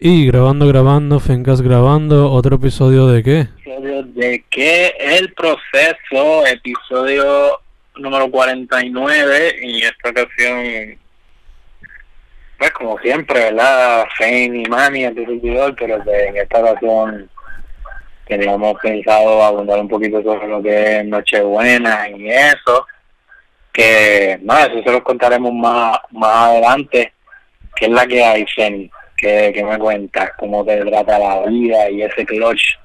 Y grabando, grabando, Fencas grabando, otro episodio de qué? Episodio de qué? El proceso, episodio número 49, y esta ocasión, pues como siempre, ¿verdad? Fame y Mani, el servidor, pero que en esta ocasión teníamos pensado abundar un poquito sobre lo que es Nochebuena y eso, que, no, eso se los contaremos más, más adelante, que es la que hay, Que, me cuentas cómo te trata la vida y ese clutch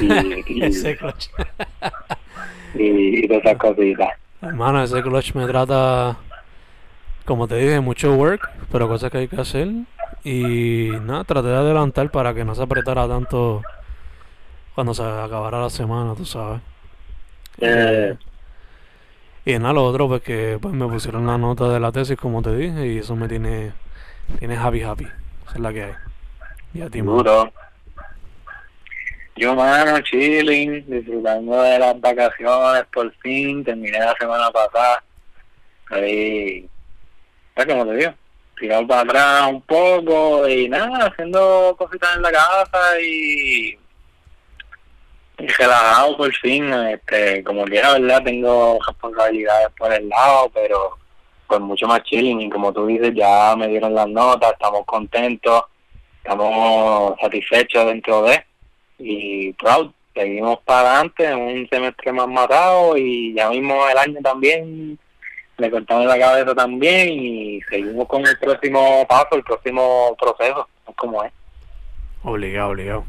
y, ese clutch. y, todas esas cositas. Hermano ese clutch me trata como te dije mucho work pero cosas que hay que hacer. Y nada traté de adelantar para que no se apretara tanto cuando se acabara la semana tú sabes. Eh. y nada lo otro pues que pues me pusieron la nota de la tesis como te dije y eso me tiene tiene happy happy es la que hay. Y a ti, Yo, mano, chilling, disfrutando de las vacaciones por fin. Terminé la semana pasada. Ahí, pues como te digo, tirado para atrás un poco y nada, haciendo cositas en la casa y, y relajado por fin. Este, como quiera, ¿verdad? Tengo responsabilidades por el lado, pero pues mucho más chilling y como tú dices ya me dieron las notas, estamos contentos, estamos satisfechos dentro de y proud, seguimos para adelante, un semestre más matado y ya mismo el año también le cortamos la cabeza también y seguimos con el próximo paso, el próximo proceso, como es. Obligado, obligado.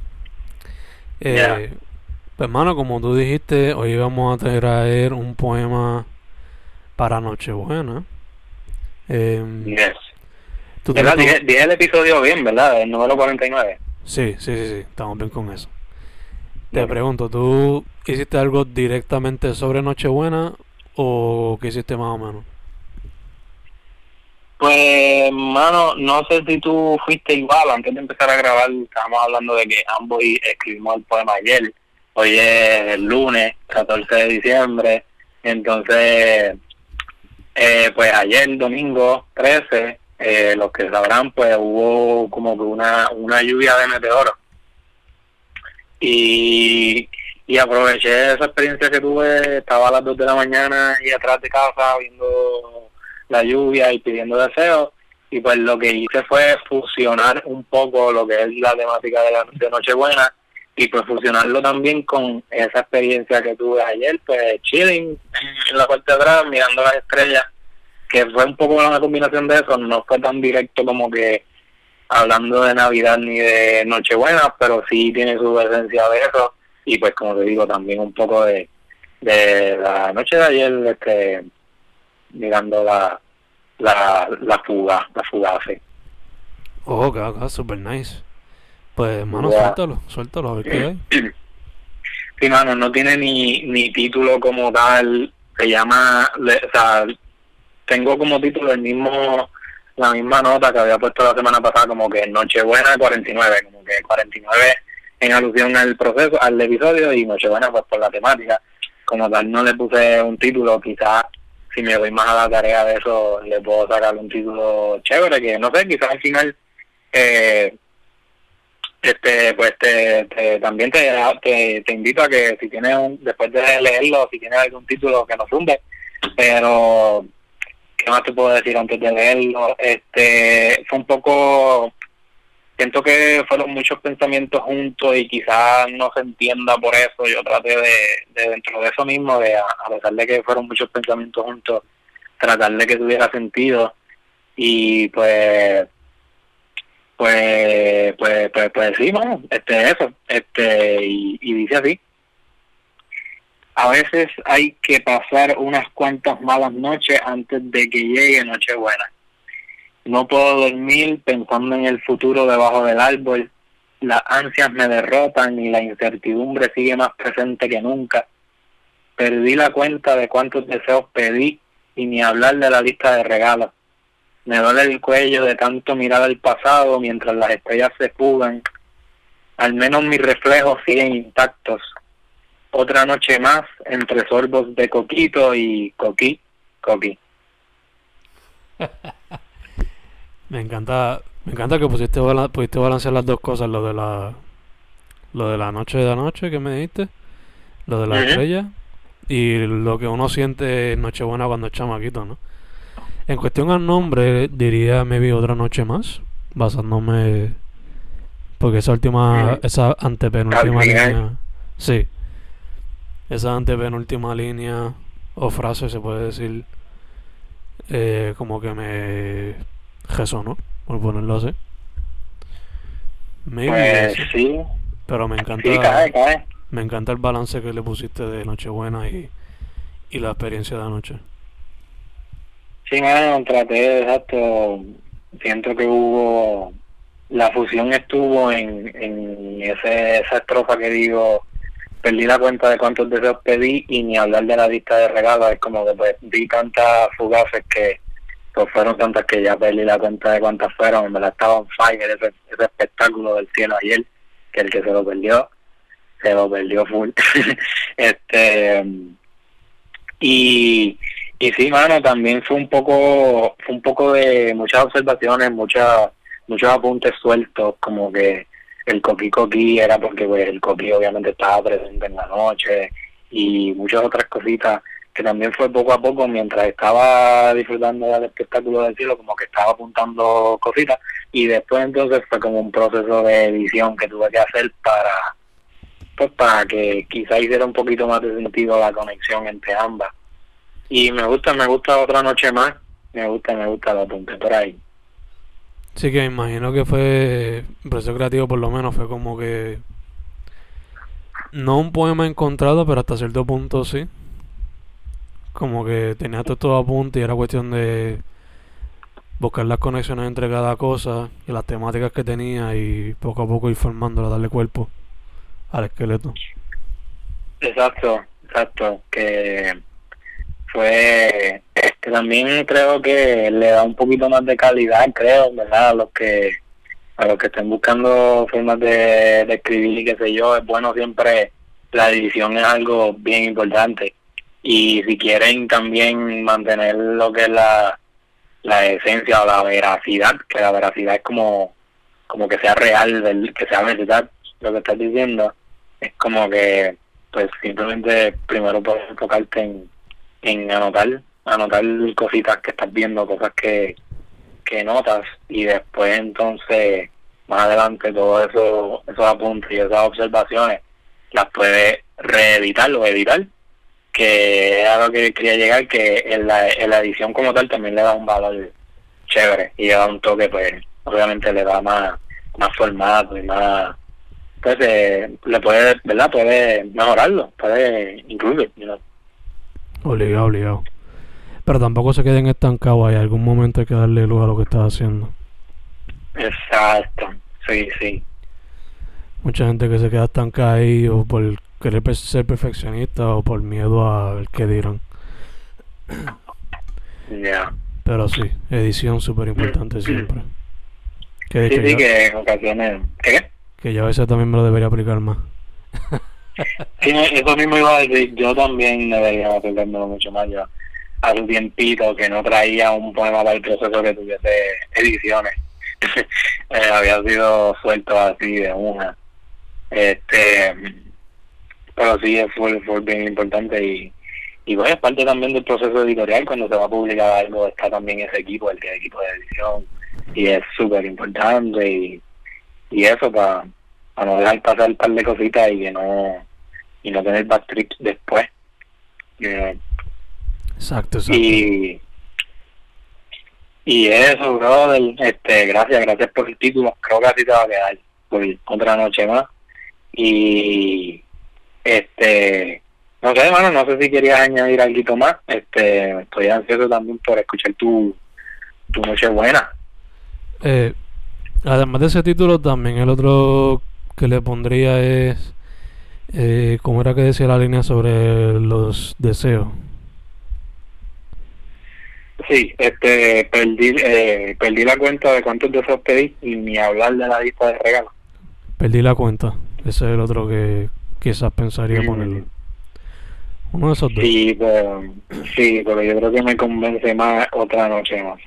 Eh, Pues hermano, como tú dijiste, hoy vamos a traer un poema para Nochebuena. Eh, yes. dije, el episodio bien, ¿verdad? El número 49. Sí, sí, sí, sí, estamos bien con eso. Te pregunto, ¿tú hiciste algo directamente sobre Nochebuena o qué hiciste más o menos? Pues, mano, no sé si tú fuiste igual. Antes de empezar a grabar, estábamos hablando de que ambos escribimos el poema ayer. Hoy es el lunes, 14 de diciembre. Entonces, eh, pues ayer, domingo 13, eh, los que sabrán, pues hubo como que una, una lluvia de meteoros. Y, y aproveché esa experiencia que tuve, estaba a las 2 de la mañana y atrás de casa viendo la lluvia y pidiendo deseos. Y pues lo que hice fue fusionar un poco lo que es la temática de, la, de Nochebuena y pues fusionarlo también con esa experiencia que tuve ayer, pues chilling en la parte de atrás, mirando las estrellas, que fue un poco una combinación de eso, no fue tan directo como que hablando de Navidad ni de Nochebuena, pero sí tiene su esencia de eso, y pues como te digo, también un poco de, de la noche de ayer, este, mirando la, la, la fuga, la fuga, sí. Oh, ok, super nice. Pues, mano, suéltalo, suéltalo, a ver qué hay. Sí, mano, no tiene ni, ni título como tal. Se llama, o sea, tengo como título el mismo, la misma nota que había puesto la semana pasada, como que Nochebuena 49, como que 49 en alusión al proceso, al episodio, y Nochebuena pues por la temática. Como tal, no le puse un título, quizás si me voy más a la tarea de eso, le puedo sacar un título chévere, que no sé, quizás al final eh, este pues te, también te, te, invito a que si tienes un, después de leerlo si tienes algún título que nos zumbe pero qué más te puedo decir antes de leerlo este fue un poco siento que fueron muchos pensamientos juntos y quizás no se entienda por eso. Yo traté de, dentro de eso mismo de a pesar de que fueron muchos pensamientos juntos tratar de que tuviera sentido. Y pues pues, pues, pues, pues sí, bueno, este, eso, este, y, dice así. A veces hay que pasar unas cuantas malas noches antes de que llegue Nochebuena. No puedo dormir pensando en el futuro debajo del árbol. Las ansias me derrotan y la incertidumbre sigue más presente que nunca. Perdí la cuenta de cuántos deseos pedí y ni hablar de la lista de regalos. Me duele el cuello de tanto mirar al pasado mientras las estrellas se fugan. Al menos mis reflejos siguen intactos. Otra noche más entre sorbos de coquito y coquí, coquí. me encanta, Me encanta que pusiste, pudiste balancear las dos cosas, lo de la lo de la noche de la noche que me dijiste, lo de la Ujú. estrella y lo que uno siente en Nochebuena cuando es chamaquito, ¿no? En cuestión al nombre, diría maybe otra noche más, basándome porque esa última, esa antepenúltima línea, sí, esa antepenúltima línea o frase se puede decir eh, como que me resonó, por ponerlo así. Maybe Pues eso, sí, pero me sí, encanta, cae, cae. me encanta el balance que le pusiste de Nochebuena y, y la experiencia de anoche. Sí, mano, traté, exacto. Siento que hubo. La fusión estuvo en, en ese, esa estrofa que digo. Perdí la cuenta de cuántos deseos pedí y ni hablar de la lista de regalos. Es como que pues di tantas fugaces que pues fueron tantas que ya perdí la cuenta de cuántas fueron. En verdad estaba on fire ese, ese espectáculo del cielo ayer, que el que se lo perdió, se lo perdió full. este y y sí, mano, también fue un poco, fue un poco de muchas observaciones, muchas, muchos apuntes sueltos, como que el coqui coqui era porque pues, el coqui obviamente estaba presente en la noche y muchas otras cositas que también fue poco a poco mientras estaba disfrutando del espectáculo del cielo, como que estaba apuntando cositas y después entonces fue como un proceso de edición que tuve que hacer para pues para que quizá hiciera un poquito más de sentido la conexión entre ambas y me gusta, me gusta otra noche más, me gusta, me gusta, lo apunté por ahí. Sí que me imagino que fue, proceso creativo por lo menos fue como que, no un poema encontrado, pero hasta cierto punto sí. Como que tenía todos estos apuntes y era cuestión de buscar las conexiones entre cada cosa y las temáticas que tenía y poco a poco ir formándola, darle cuerpo al esqueleto. Exacto, exacto, que fue, que también creo que le da un poquito más de calidad, creo, ¿verdad? A los que, a los que estén buscando formas de, escribir y qué sé yo, es bueno siempre, la edición es algo bien importante. Y si quieren también mantener lo que es la, la esencia o la veracidad, que la veracidad es como, como que sea real, que sea verdad lo que estás diciendo, es como que pues simplemente primero puedes enfocarte en, en anotar, anotar cositas que estás viendo, cosas que, que notas y después entonces más adelante todos eso, esos apuntes y esas observaciones las puedes reeditar o editar que es a lo que quería llegar que en la, en la edición como tal también le da un valor chévere y le da un toque pues obviamente le da más más formato y más pues eh, le puede verdad puede mejorarlo puede incluir you know. Obligado, obligado. Pero tampoco se queden estancados ahí, algún momento hay que darle luz a lo que estás haciendo. exacto sí sí Mucha gente que se queda estancada ahí o por querer ser perfeccionista o por miedo a ver qué dirán. ya Pero sí, edición súper importante siempre. Que sí sí que en ocasiones ¿qué? que ya a veces también me lo debería aplicar más. Sí, eso mismo iba a decir, yo también debería aprenderlo mucho más. Yo hace un tiempito que no traía un poema para el proceso que tuviese ediciones. Eh, había sido suelto así de una. Este, pero sí, fue, fue bien importante y, y bueno, es parte también del proceso editorial. Cuando se va a publicar algo, está también ese equipo, el equipo de edición, y es súper importante. Y, y eso, para no dejar pasar un par de cositas y que no y no tener backtrip después. Eh, Exacto, exacto. y y eso, brother, este, gracias, gracias por el título. Creo que así te va a quedar por otra noche más. Y este, no sé, hermano, no sé si querías añadir algo más. Este, estoy ansioso también por escuchar tu, tu noche buena. Eh, además de ese título, también el otro que le pondría es. Eh, ¿Cómo era que decía la línea sobre los deseos? Sí, este, perdí, eh, perdí la cuenta de cuántos deseos pedí y ni hablar de la lista de regalos. Perdí la cuenta. Ese es el otro que quizás pensaría ponerlo. Uno de esos dos. Sí, pero, sí, pero yo creo que me convence más otra noche más.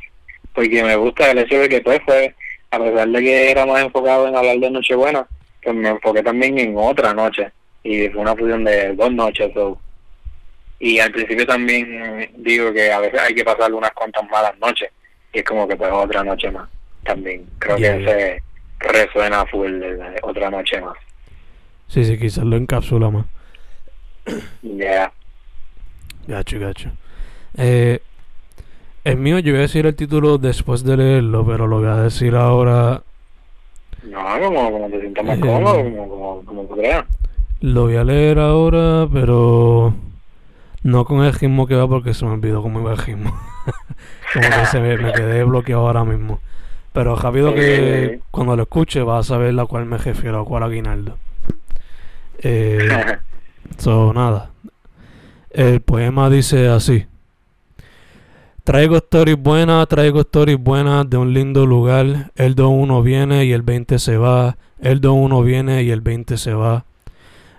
Porque me gusta el hecho de que pues fue, a pesar de que era más enfocado en hablar de Nochebuena, pues me enfoqué también en otra noche. Y fue una fusión de dos noches. Y al principio también digo que a veces hay que pasar unas cuantas malas noches. Y es como que pues otra noche más. También creo que se resuena full de otra noche más. Sí, sí, quizás lo encapsula más. Ya. Yeah. Gacho, gacho. Eh, el mío, yo voy a decir el título después de leerlo, pero lo voy a decir ahora. No, como, como te sientas más cómodo, eh, como, como, como tú creas. Lo voy a leer ahora, pero no con el ritmo que va porque se me olvidó cómo iba el ritmo. como que se me, me, quedé bloqueado ahora mismo. Pero rápido que cuando lo escuche vas a saber a cuál me refiero, a cuál aguinaldo. Eh, so, nada. El poema dice así. Traigo stories buenas, traigo stories buenas de un lindo lugar. El 2-1 viene y el 20 se va. El 2-1 viene y el 20 se va.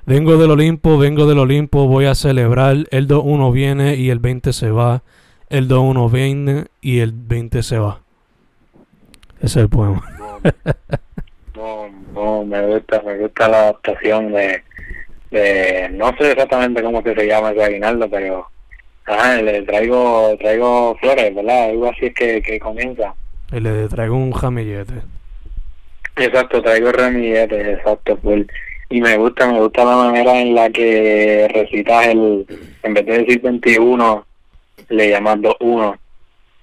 Vengo del Olimpo, vengo del Olimpo, voy a celebrar. El 2-1 viene y el 20 se va. El 2-1 viene y el 20 se va. Ese es el poema. no, no, me gusta, me gusta la adaptación de, de, no sé exactamente cómo se llama ese aguinaldo, pero Ah, le traigo, traigo flores, ¿verdad? Algo así es que, que comienza. Y le traigo un ramillete. Exacto, traigo ramillete, exacto. Pues, y me gusta, me gusta la manera en la que recitas el, en vez de decir 21, le llamas 2-1,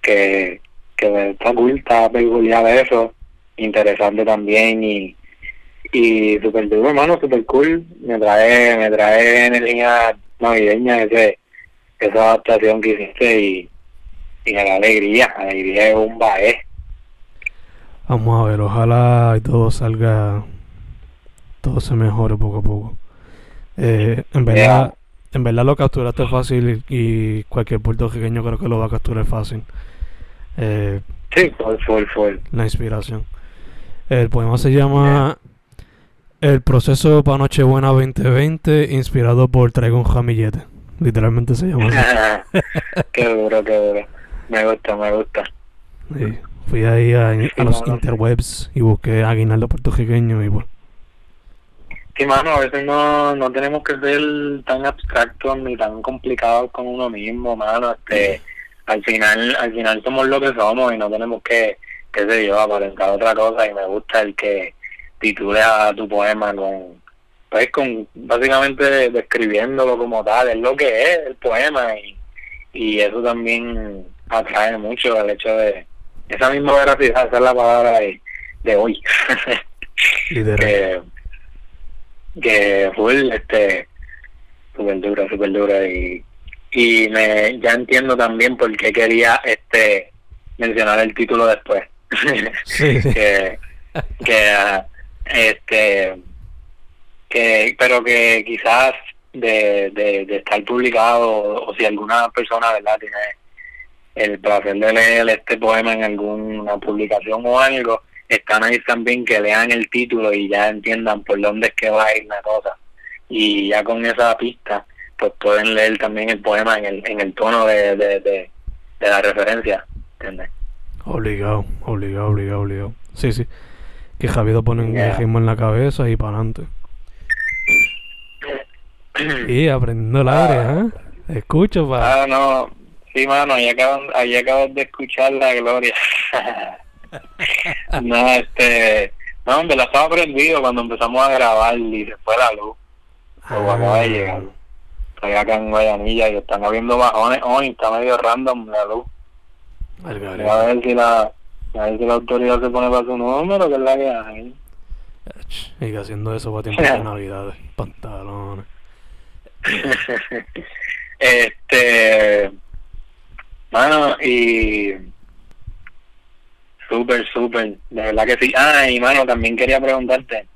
que, que está cool, está peculiar eso, interesante también y, y súper duro, hermano, súper cool, me trae, me trae energía navideña ese esa adaptación que hiciste y, y la alegría, alegría es un bae. Vamos a ver, ojalá todo salga, todo se mejore poco a poco. Eh, en verdad, en verdad lo capturaste fácil y cualquier puertorriqueño creo que lo va a capturar fácil. Eh, sí, fue, fue, La inspiración. El poema se llama El proceso para Nochebuena 2020, inspirado por Traigo un Jamillete. Literalmente se llama así. qué duro, qué duro. Me gusta, me gusta. Sí, fui ahí a, los interwebs y busqué aguinaldo puertorriqueño y pues. Sí, mano, a veces no, no tenemos que ser tan abstractos ni tan complicados con uno mismo, mano. Este, al final, al final somos lo que somos y no tenemos que, qué sé yo, aparentar otra cosa y me gusta el que titule a tu poema con pues con básicamente describiéndolo como tal, es lo que es el poema y, y eso también atrae mucho el hecho de esa misma veracidad, esa es la palabra de, de hoy. que, que fue este súper dura, súper dura y, y me ya entiendo también por qué quería este mencionar el título después. que, que este que pero que quizás de, de, estar publicado o, si alguna persona verdad tiene el placer de leer este poema en alguna publicación o algo están ahí también que lean el título y ya entiendan por dónde es que va a ir la cosa y ya con esa pista pues pueden leer también el poema en el, en el tono de, de, de, la referencia ¿entiendes? obligado obligado obligado obligado sí sí que Javier pone un ritmo en la cabeza y para adelante y aprendiendo el aire, ¿eh? Escucho, pa. Ah, no. Sí, mano, ahí acabas, ahí acabas de escuchar la gloria. no, este... No, hombre, la estaba prendido cuando empezamos a grabar y se fue la luz. Pues ah. acaba de llegar. Estoy acá en Guayanilla y están habiendo bajones hoy, está medio random la luz. a ver si la, a ver si la autoridad se pone para su número, que es la que hay. Y haciendo eso para tiempo de navidades, pantalones. este, mano, y súper, súper, de verdad que sí. Ah, y mano, también quería preguntarte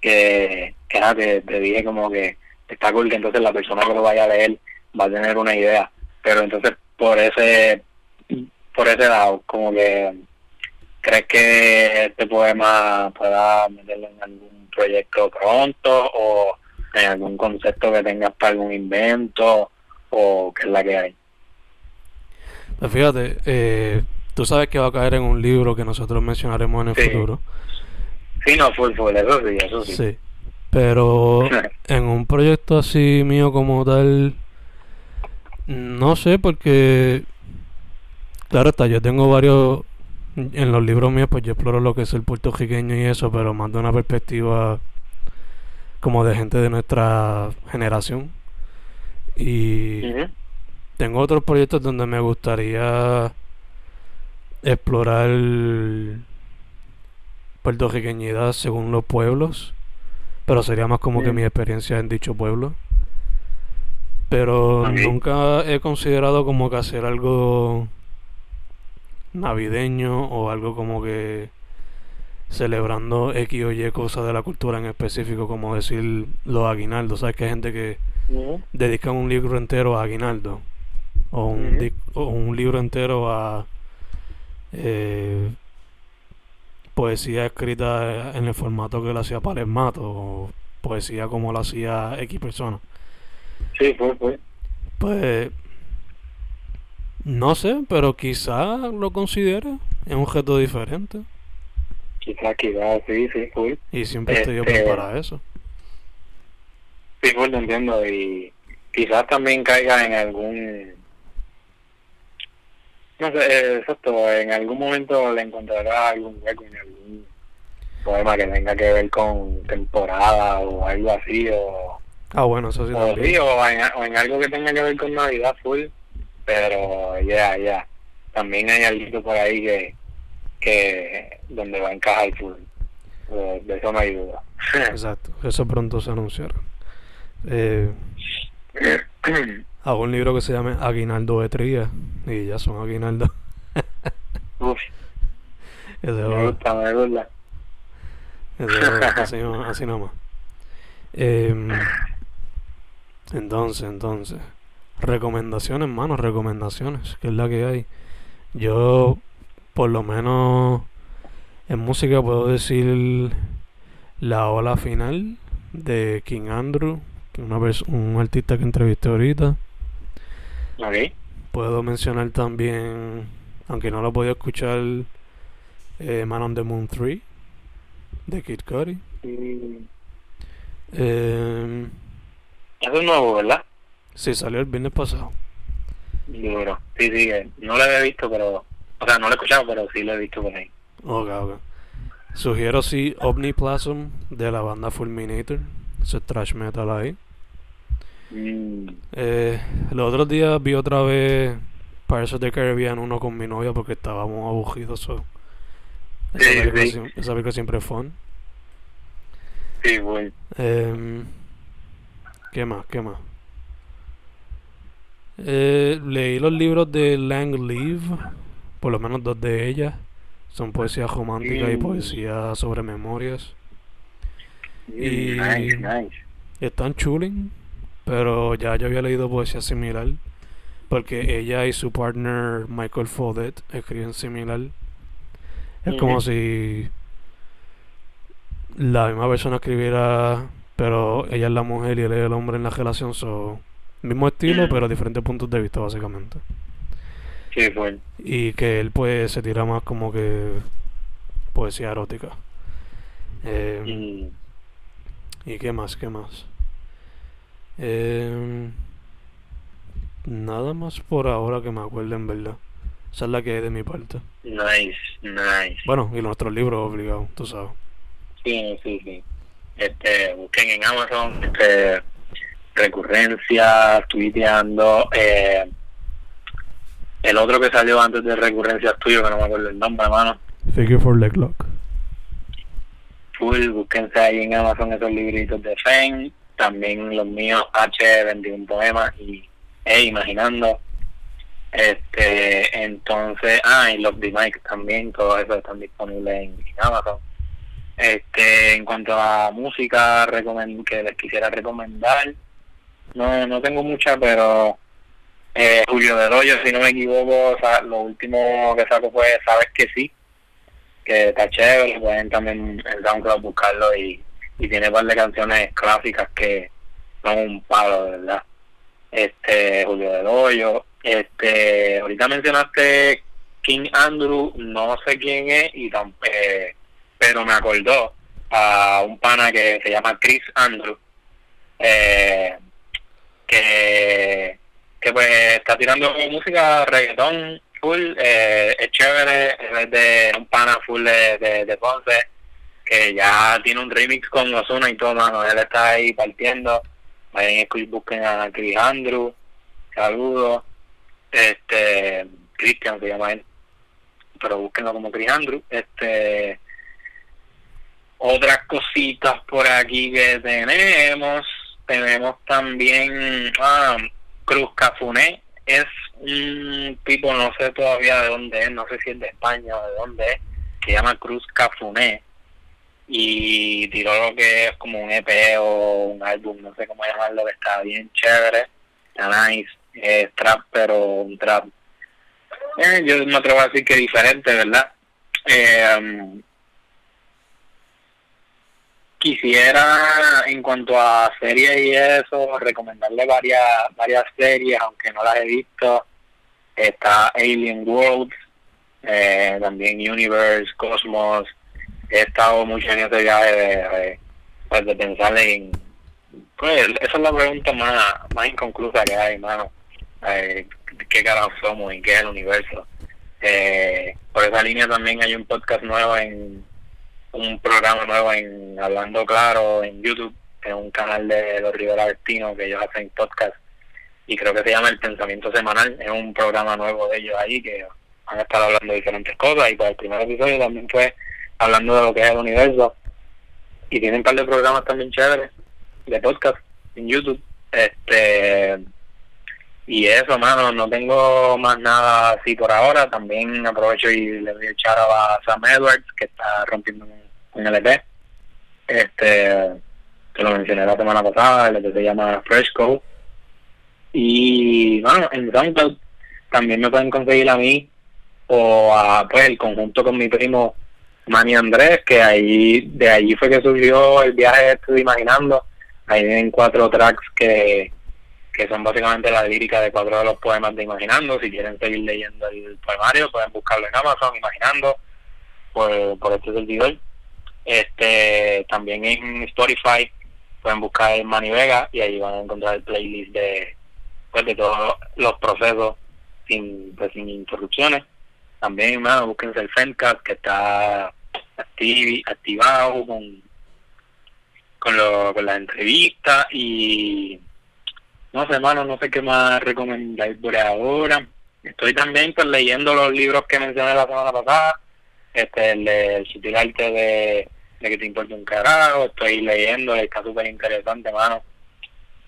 que, que nada, te, dije como que está cool que entonces la persona que lo vaya a leer va a tener una idea, pero entonces por ese, por ese lado, como que ¿Crees que este poema pueda meterlo en algún proyecto pronto o en algún concepto que tengas para algún invento o qué es la que hay? Pues fíjate, eh, tú sabes que va a caer en un libro que nosotros mencionaremos en el Sí. futuro. Sí, no, full, full, eso sí, eso sí. Sí. Pero en un proyecto así mío como tal, no sé, porque, claro está, yo tengo varios, en los libros míos, pues yo exploro lo que es el puertorriqueño y eso, pero más de una perspectiva como de gente de nuestra generación. Y tengo otros proyectos donde me gustaría explorar puertorriqueñidad según los pueblos, pero sería más como que mi experiencia en dicho pueblo. Pero nunca he considerado como que hacer algo navideño o algo como que celebrando X o Y cosas de la cultura en específico, como decir los aguinaldos. ¿Sabes que hay gente que Ujú. dedican un libro entero a aguinaldo un, o un libro entero a eh, poesía escrita en el formato que lo hacía Palermato o poesía como lo hacía X persona. Sí, full, full. Pues no sé, pero quizá lo considere es un objeto diferente Quizás, quizás, sí, sí, full. y siempre estoy Este- open para eso. Sí, full, te entiendo. Y quizás también caiga en algún... No sé, eh, exacto, en algún momento le encontrará algún hueco en algún poema que tenga que ver con temporada o algo así, o, Ah, bueno, eso sí o, también. sí, o, en, o en algo que tenga que ver con Navidad full, pero ya, ya, también hay algo por ahí que, que donde va a encajar full, de, de eso no hay duda. Exacto, eso pronto se anunciará. Eh, hago un libro que se llame Aguinaldo de Tría y ya son Aguinaldo. Uf, Ese me gusta, me gusta. ese va así, no- así nomás. Em, entonces, entonces, recomendaciones, mano, recomendaciones, que es la que hay. Yo, por lo menos, en música puedo decir La Ola Final de King Andrew, que una pers- un artista que entrevisté ahorita. Puedo mencionar también, aunque no lo he podido escuchar, eh, Man on the Moon 3 de Kid Cudi. Mm, Eh, Eso es nuevo, ¿verdad? sí, salió el viernes pasado. Duro. Sí, sí, que no lo había visto, pero... O sea, no lo he escuchado, pero sí lo he visto por ahí. Ok, ok. Sugiero sí Omniplasm de la banda Fulminator. Ese trash metal ahí. Mm, Eh, los otros días vi otra vez Pirates of the Caribbean 1 con mi novia porque estábamos aburridos. so. Esa, Sí, película, sí. siem- esa película siempre es fun. sí, bueno. Em, ¿Qué más? ¿Qué más? Eh, leí los libros de Lang Live, por lo menos dos de ellas. Son poesía romántica y Mm. poesía sobre memorias. Y- Nice, nice. Están chulin, pero ya yo había leído poesía similar. Porque ella y su partner Michael Fodet escriben similar. Es como si la misma persona escribiera, pero ella es la mujer y él es el hombre en la relación. So, mismo estilo, pero diferentes puntos de vista, básicamente. Sí, fue. Y que él, pues, se tira más como que poesía erótica. Eh, Mm, ¿Y qué más? ¿Qué más? Em, nada más por ahora que me acuerde en verdad. Esa es la que hay de mi parte. Nice, nice. Bueno, y nuestros libros obligados, tú sabes. Sí, sí, sí. Este, busquen en Amazon, este, recurrencias, tuiteando, eh, el otro que salió antes de recurrencias tuyo, que no me acuerdo el nombre, hermano, Figure for Leg Lock. full, búsquense ahí en Amazon esos libritos de Fen, también los míos, H, 21 poemas y E, Imaginando. Este, entonces, ah, y los Mike también, todos esos están disponibles en, Amazon. Este, en cuanto a música que les quisiera recomendar, no, no tengo mucha, pero eh, Julio de Rollo, si no me equivoco, lo último que saco fue Sabes que sí, que está chévere, pueden también en SoundCloud buscarlo y, y tiene un par de canciones clásicas que son un palo, de verdad. Este, Julio de Rollo, este, ahorita mencionaste King Andrew, no sé quién es, y eh, pero me acordó a un pana que se llama Chris Andrew, eh, que, que pues está tirando música reggaetón full, eh, es chévere, es de un pana full de, de, Ponce, que ya tiene un remix con Ozuna y todo, mano, él está ahí partiendo, vayan a busquen a Chris Andrew, saludos, este, Christian se llama él, pero búsquenlo como Chris Andrew, este, otras cositas por aquí que tenemos, tenemos también ah, Cruz Cafuné, es un tipo, no sé todavía de dónde es, no sé si es de España o de dónde es, que llama Cruz Cafuné y tiró lo que es como un EP o un álbum, no sé cómo llamarlo, que está bien chévere, está nice, trap, pero un trap, eh, yo me atrevo a decir que diferente, ¿verdad? Eh, um, quisiera, en cuanto a series y eso, recomendarle varias, varias series, aunque no las he visto. Está Alien Worlds, eh, también Universe, Cosmos. He estado mucho en ese viaje de, pues, de pensar en... Pues esa es la pregunta más, más inconclusa que hay, hermano. Eh, ¿Qué carajo somos y qué es el universo? Eh, por esa línea también hay un podcast nuevo en un programa nuevo en Hablando Claro en YouTube, en un canal de los Rivera Destino que ellos hacen podcast y creo que se llama El Pensamiento Semanal, es un programa nuevo de ellos ahí que van a estar hablando de diferentes cosas y pues el primer episodio también fue hablando de lo que es el universo y tienen un par de programas también chéveres de podcast en YouTube este y eso mano no tengo más nada así por ahora también aprovecho y le doy el charo a Sam Edwards que está rompiendo en el EP. Este, que lo mencioné la semana pasada, el EP se llama Fresh Code. Y bueno, en SoundCloud también me pueden conseguir a mí o a pues el conjunto con mi primo Manny Andrés, que ahí de ahí fue que surgió el viaje Estoy Imaginando. Ahí vienen cuatro tracks que, que son básicamente la lírica de cuatro de los poemas de Imaginando. Si quieren seguir leyendo el poemario, pueden buscarlo en Amazon, Imaginando, por, por este servidor. Este, también en Spotify pueden buscar Manny Vega y ahí van a encontrar el playlist de, pues, de todos los procesos sin, pues, sin interrupciones. También, mano, búsquense el Fencast que está activado con, con, lo, con las entrevistas y no sé, hermano, no sé qué más recomendar por ahora. Estoy también pues leyendo los libros que mencioné la semana pasada, este el de sutil arte de de que te importa un carajo, estoy leyendo, está súper interesante, mano.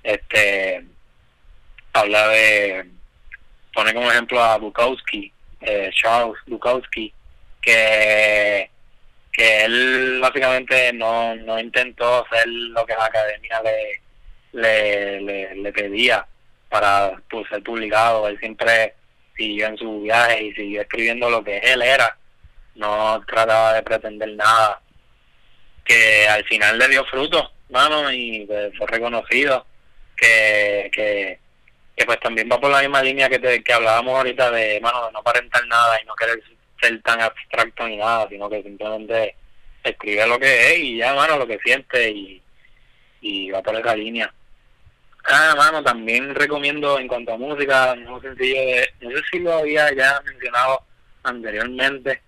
Este, habla de, pone como ejemplo a Bukowski, eh, Charles Bukowski, que, que él básicamente no, no intentó hacer lo que la academia le, le, le, pedía para pues, ser publicado, él siempre siguió en su viaje y siguió escribiendo lo que él era, no trataba de pretender nada. Que al final le dio fruto, mano, y pues, fue reconocido, que, que, que, pues también va por la misma línea que, te, que hablábamos ahorita de, mano, de no aparentar nada y no querer ser tan abstracto ni nada, sino que simplemente escribe lo que es y ya, mano, lo que siente y, y va por esa línea. Ah, mano, también recomiendo en cuanto a música, un sencillo de, no sé si lo había ya mencionado anteriormente,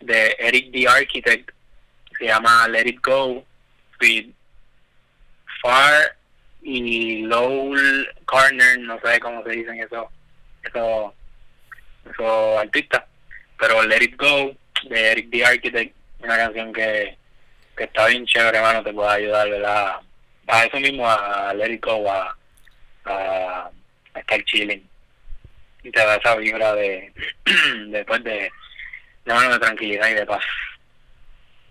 de Eric the Architect, se llama Let It Go with Far y Low Corner, no sé cómo se dicen eso, eso, eso artistas, pero Let It Go de Eric the Architect, una canción que, que está bien chévere, hermano, te puede ayudar, ¿verdad? A eso mismo, a Let It Go, a, a, estar chilling. Y te da esa vibra de, después de, de, de tranquilidad y de paz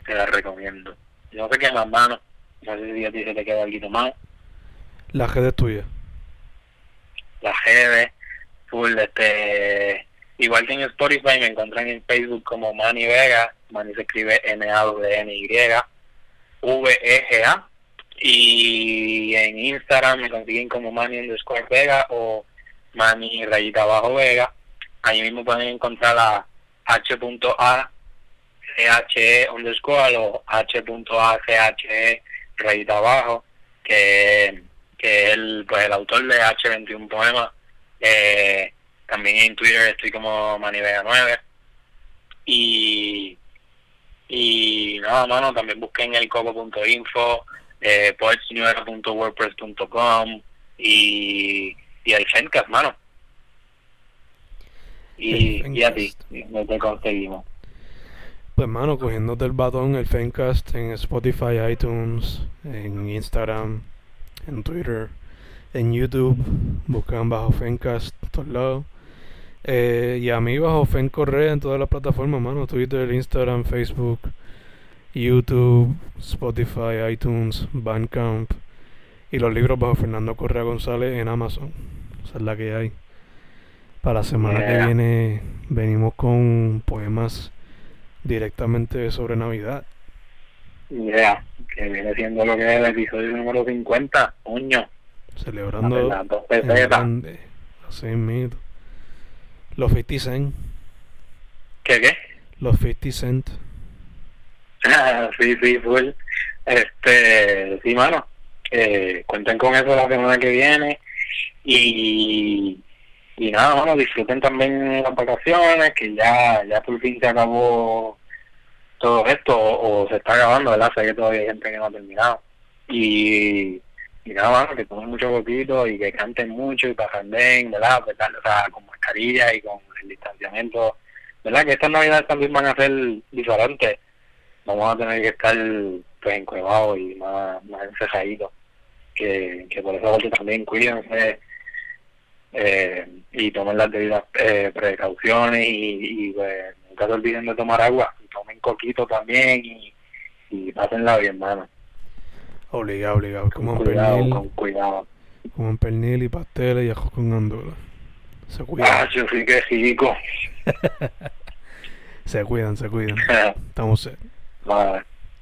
te la recomiendo. No sé qué más, mano. No sé si a ti se te queda algo más. La GD es tuya. La GD, full, este. Igual que en Spotify me encuentran en Facebook como Manny Vega. Manny se escribe N-A-W-N-Y. V-E-G-A. Y en Instagram me consiguen como Manny underscore Vega o Manny rayita abajo Vega. Ahí mismo pueden encontrar la h.a che underscore o h.ache rayita abajo que que el pues el autor de H21 poemas eh, también en Twitter estoy como Manivega 9 y y nada mano también busquen el coco.info eh, poetsnewera.wordpress.com y y el Fencast mano. Y, y a ti no te conseguimos pues mano, cogiéndote el batón, el Fencast en Spotify, iTunes, en Instagram, en Twitter, en YouTube, buscan bajo Fencast, todos lados. Eh, y a mí bajo Fen Correa en todas las plataformas, mano, Twitter, Instagram, Facebook, YouTube, Spotify, iTunes, Bandcamp y los libros bajo Fernando Correa González en Amazon. Esa es la que hay. Para la semana que viene venimos con poemas directamente sobre Navidad. Ya, que viene siendo lo que es el episodio número 50, coño. Celebrando en grande, así mismo. Los 50 Cent. ¿Qué qué? Los 50 Cent. sí, sí, full. Este, sí, mano. Eh, cuenten con eso la semana que viene. Y, y nada, bueno, disfruten también las vacaciones, que ya, ya por fin se acabó todo esto, o, se está acabando, ¿verdad? Sé que todavía hay gente que no ha terminado. Y, y nada, bueno, que tomen mucho poquito y que canten mucho y bien, ¿verdad? Pues, o sea, con mascarilla y con el distanciamiento, ¿verdad? Que estas navidades también van a ser diferentes. Vamos a tener que estar pues encuevados y más, más encejaditos. Que, que por eso también cuídense eh, y tomen las debidas eh, precauciones y, y pues, nunca se olviden de tomar agua, tomen coquito también y, y pásenla bien, hermano. Obligado, obligado, como cuidado, pernil, con cuidado. como pernil y pasteles y ajo con gandola. Se cuidan. Ah, yo sí que rico. se cuidan, se cuidan. Estamos. Vale.